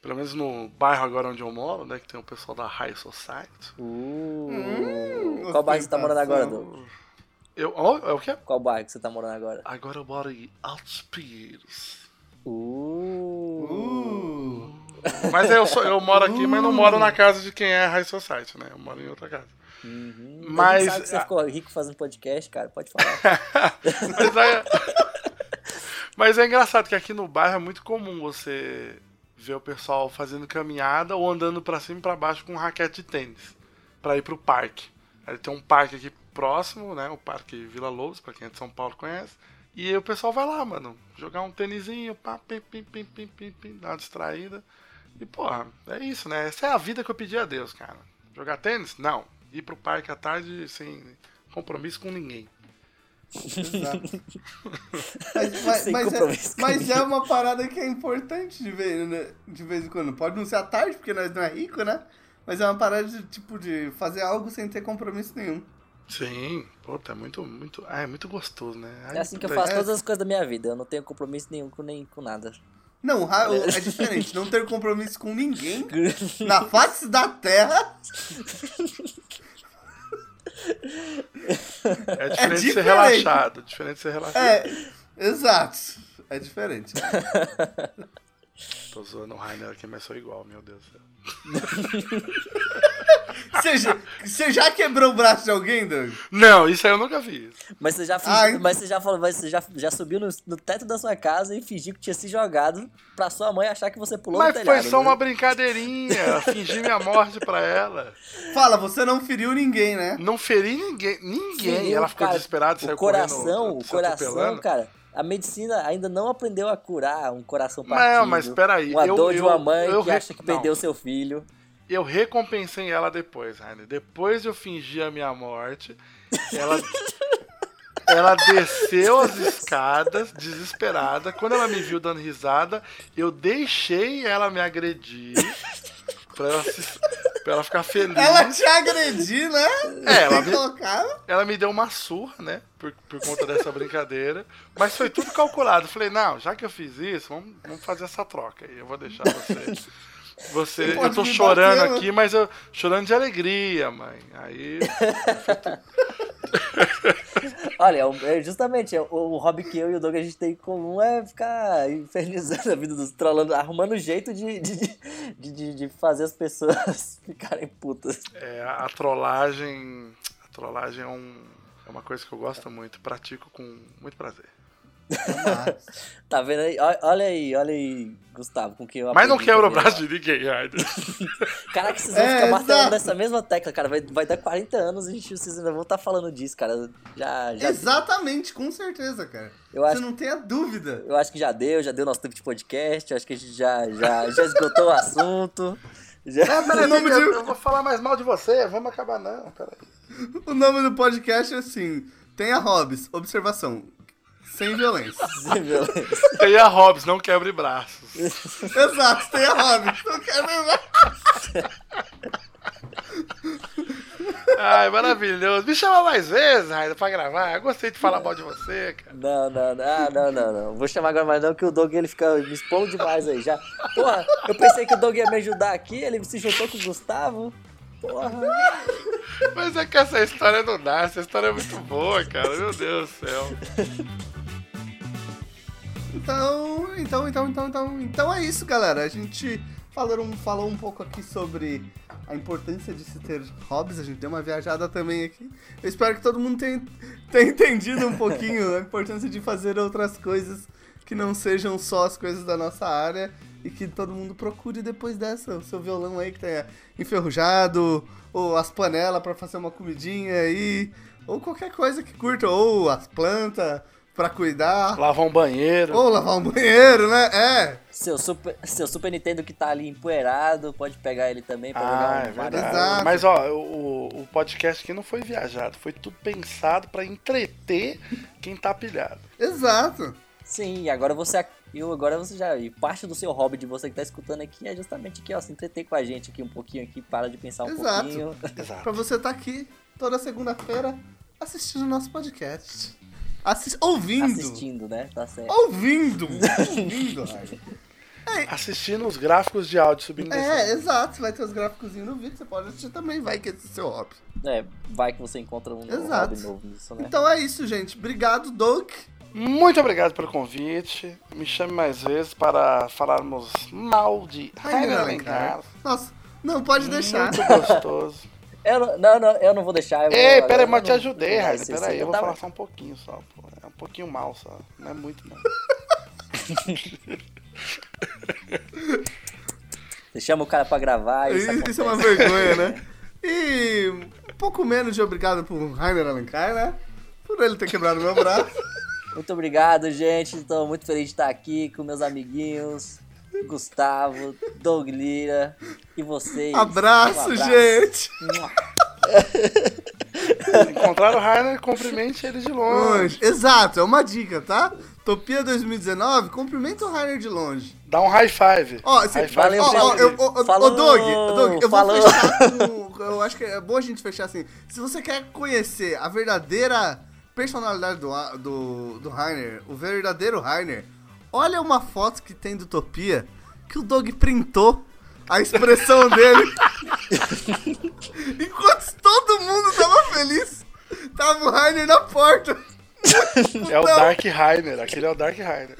pelo menos no bairro agora onde eu moro, né, que tem o pessoal da High Society. Uh, hum, qual bairro você tá morando agora, Doug? Eu, oh, é o quê? Qual bairro que você tá morando agora? Agora eu moro em Altos Pinheiros. Uh. uh. Mas eu, sou, eu moro aqui, uh. mas não moro na casa de quem é High Society, né? Eu moro em outra casa. Uhum. Mas. Sabe que você ficou rico fazendo podcast, cara? Pode falar. mas, é... mas é engraçado que aqui no bairro é muito comum você ver o pessoal fazendo caminhada ou andando para cima e pra baixo com um raquete de tênis para ir pro parque. Aí tem um parque aqui próximo, né? O Parque Vila Lobos, pra quem é de São Paulo conhece. E o pessoal vai lá, mano, jogar um tênisinho, pá, pim, pim, pim, pim, pim, pim, dar uma distraída. E, porra, é isso, né? Essa é a vida que eu pedi a Deus, cara. Jogar tênis? Não. Ir pro parque à tarde sem compromisso com ninguém. Exato. mas, mas, mas, é, mas é, uma parada que é importante de vez, né? de vez em quando. Pode não ser à tarde, porque nós não é rico, né? Mas é uma parada de, tipo, de fazer algo sem ter compromisso nenhum. Sim, puta, é muito, muito. Ah, é muito gostoso, né? Ai, é assim que eu faço é... todas as coisas da minha vida. Eu não tenho compromisso nenhum com, nem com nada. Não, é diferente. Não ter compromisso com ninguém na face da terra. É diferente, é diferente. de ser relaxado. Diferente de ser relaxado. É, exato. É diferente. Tô zoando o Rainer aqui, mas sou igual, meu Deus do céu. Você já, você já quebrou o braço de alguém, Doug? Não, isso aí eu nunca fiz. Mas você já, fingi, mas você já falou, você já, já subiu no, no, teto da sua casa e fingiu que tinha se jogado pra sua mãe achar que você pulou mas no telhado. Mas foi só né? uma brincadeirinha, fingi minha morte pra ela. Fala, você não feriu ninguém, né? Não feri ninguém, ninguém. Feriu, ela ficou cara, desesperada, saiu o coração, correndo, O coração, cara a medicina ainda não aprendeu a curar um coração partido. Não, mas peraí. Uma eu, dor de uma mãe eu, que acha que perdeu não. seu filho. Eu recompensei ela depois, Rainer. Depois eu fingi a minha morte. Ela, ela desceu as escadas, desesperada. Quando ela me viu dando risada, eu deixei ela me agredir. Pra ela, se, pra ela ficar feliz. Ela te agrediu, né? É, ela me, ela me deu uma surra, né? Por, por conta dessa brincadeira. Mas foi tudo calculado. Falei, não, já que eu fiz isso, vamos, vamos fazer essa troca aí. Eu vou deixar você. Você, eu tô chorando bater, aqui, mas eu chorando de alegria, mãe. Aí. Olha, é, justamente, é, o hobby que eu e o Doug a gente tem em comum é ficar infernizando a vida dos trollando, arrumando jeito de, de, de, de, de fazer as pessoas ficarem putas. É, a trollagem. A trollagem é, um, é uma coisa que eu gosto muito, pratico com muito prazer. tá vendo aí? Olha aí, olha aí, Gustavo, com que eu Mas não quebra o braço de ninguém, ainda. Caraca, vocês vão é, ficar martelando nessa mesma tecla, cara. Vai, vai dar 40 anos e vocês ainda vão estar tá falando disso, cara. Já, já Exatamente, com certeza, cara. Eu Você acho, não tem a dúvida. Eu acho que já deu, já deu nosso tempo de podcast. Eu acho que a gente já, já, já esgotou o assunto. Já... É, peraí, de... eu vou falar mais mal de você, vamos acabar não, peraí. O nome do podcast é assim, tenha hobbies, observação, sem violência. Sem violência. Tenha Hobbs, não quebre braços. Exato, tenha Hobbs, não quebre braços. Ai, maravilhoso. Me chama mais vezes, Raida, pra gravar. Eu gostei de falar mal de você, cara. Não, não, não, ah, não, não, não. Vou chamar agora mais não, que o Doug ele fica me expondo demais aí já. Porra, eu pensei que o Doug ia me ajudar aqui, ele se juntou com o Gustavo. Porra. Mas é que essa história não dá, essa história é muito boa, cara. Meu Deus do céu. Então, então, então, então, então, então é isso, galera. A gente falou, falou um pouco aqui sobre a importância de se ter hobbies. A gente deu uma viajada também aqui. Eu espero que todo mundo tenha, tenha entendido um pouquinho a importância de fazer outras coisas que não sejam só as coisas da nossa área e que todo mundo procure depois dessa o seu violão aí que tenha enferrujado ou as panelas para fazer uma comidinha aí ou qualquer coisa que curta ou as plantas pra cuidar. Lavar um banheiro. Ou lavar um banheiro, né? É. Seu Super, seu Super Nintendo que tá ali empoeirado, pode pegar ele também pra ah, jogar um é verdade. Mas ó, o, o podcast aqui não foi viajado, foi tudo pensado para entreter quem tá pilhado. Exato. Sim, e agora você e agora você já. E parte do seu hobby de você que tá escutando aqui é justamente aqui, ó, se entreter com a gente aqui um pouquinho aqui, para de pensar um Exato. pouquinho. Exato. pra você estar tá aqui toda segunda-feira assistindo o nosso podcast. Assis... Ouvindo. Assistindo, né? Tá certo. Ouvindo. Ouvindo, é. Assistindo os gráficos de áudio subindo. É, exato. Vai ter os gráficos no vídeo, você pode assistir também, vai que esse é seu hobby. É, vai que você encontra um exato. hobby novo nisso, né? Então é isso, gente. Obrigado, Doug. Muito obrigado pelo convite. Me chame mais vezes para falarmos mal de Rainer. Nossa, não, pode deixar. Muito gostoso. eu não, não, não, eu não vou deixar. Eu Ei, pera aí, mas te ajudei, Rainer. Pera aí, eu vou tava... falar só um pouquinho só. Pô. É um pouquinho mal só. Não é muito, não. Você chama o cara pra gravar e isso, isso é uma vergonha, né? E um pouco menos de obrigado pro Rainer Alencar, né? Por ele ter quebrado meu braço. Muito obrigado, gente. Estou muito feliz de estar aqui com meus amiguinhos. Gustavo, Doug Lira e vocês. Abraço, um abraço. gente! Encontrar o Rainer, cumprimente ele de longe. Exato, é uma dica, tá? Topia 2019, cumprimenta o Rainer de longe. Dá um high five. Ó, você, high five. Valeu, ó, ó, eu, ó, Falou, Doug, Doug, eu falou. vou fechar com, Eu acho que é bom a gente fechar assim. Se você quer conhecer a verdadeira personalidade do, do, do Rainer, o verdadeiro Rainer, olha uma foto que tem do Utopia que o Dog printou a expressão dele. Enquanto todo mundo tava feliz, tava o Rainer na porta. É o Dark Rainer, aquele é o Dark Rainer.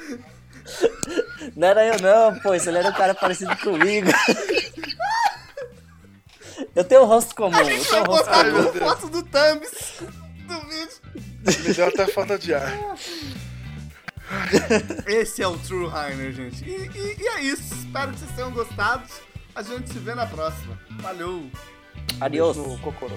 Não era eu não, pô, ele era um cara parecido comigo. Eu tenho um rosto comum. A gente vai botar comum. foto do Thumbs do vídeo. Me deu até falta de ar. Esse é o True Rainer, gente. E, e, e, é isso. Espero que vocês tenham gostado. A gente se vê na próxima. Valeu. Adiós. No Cocorô.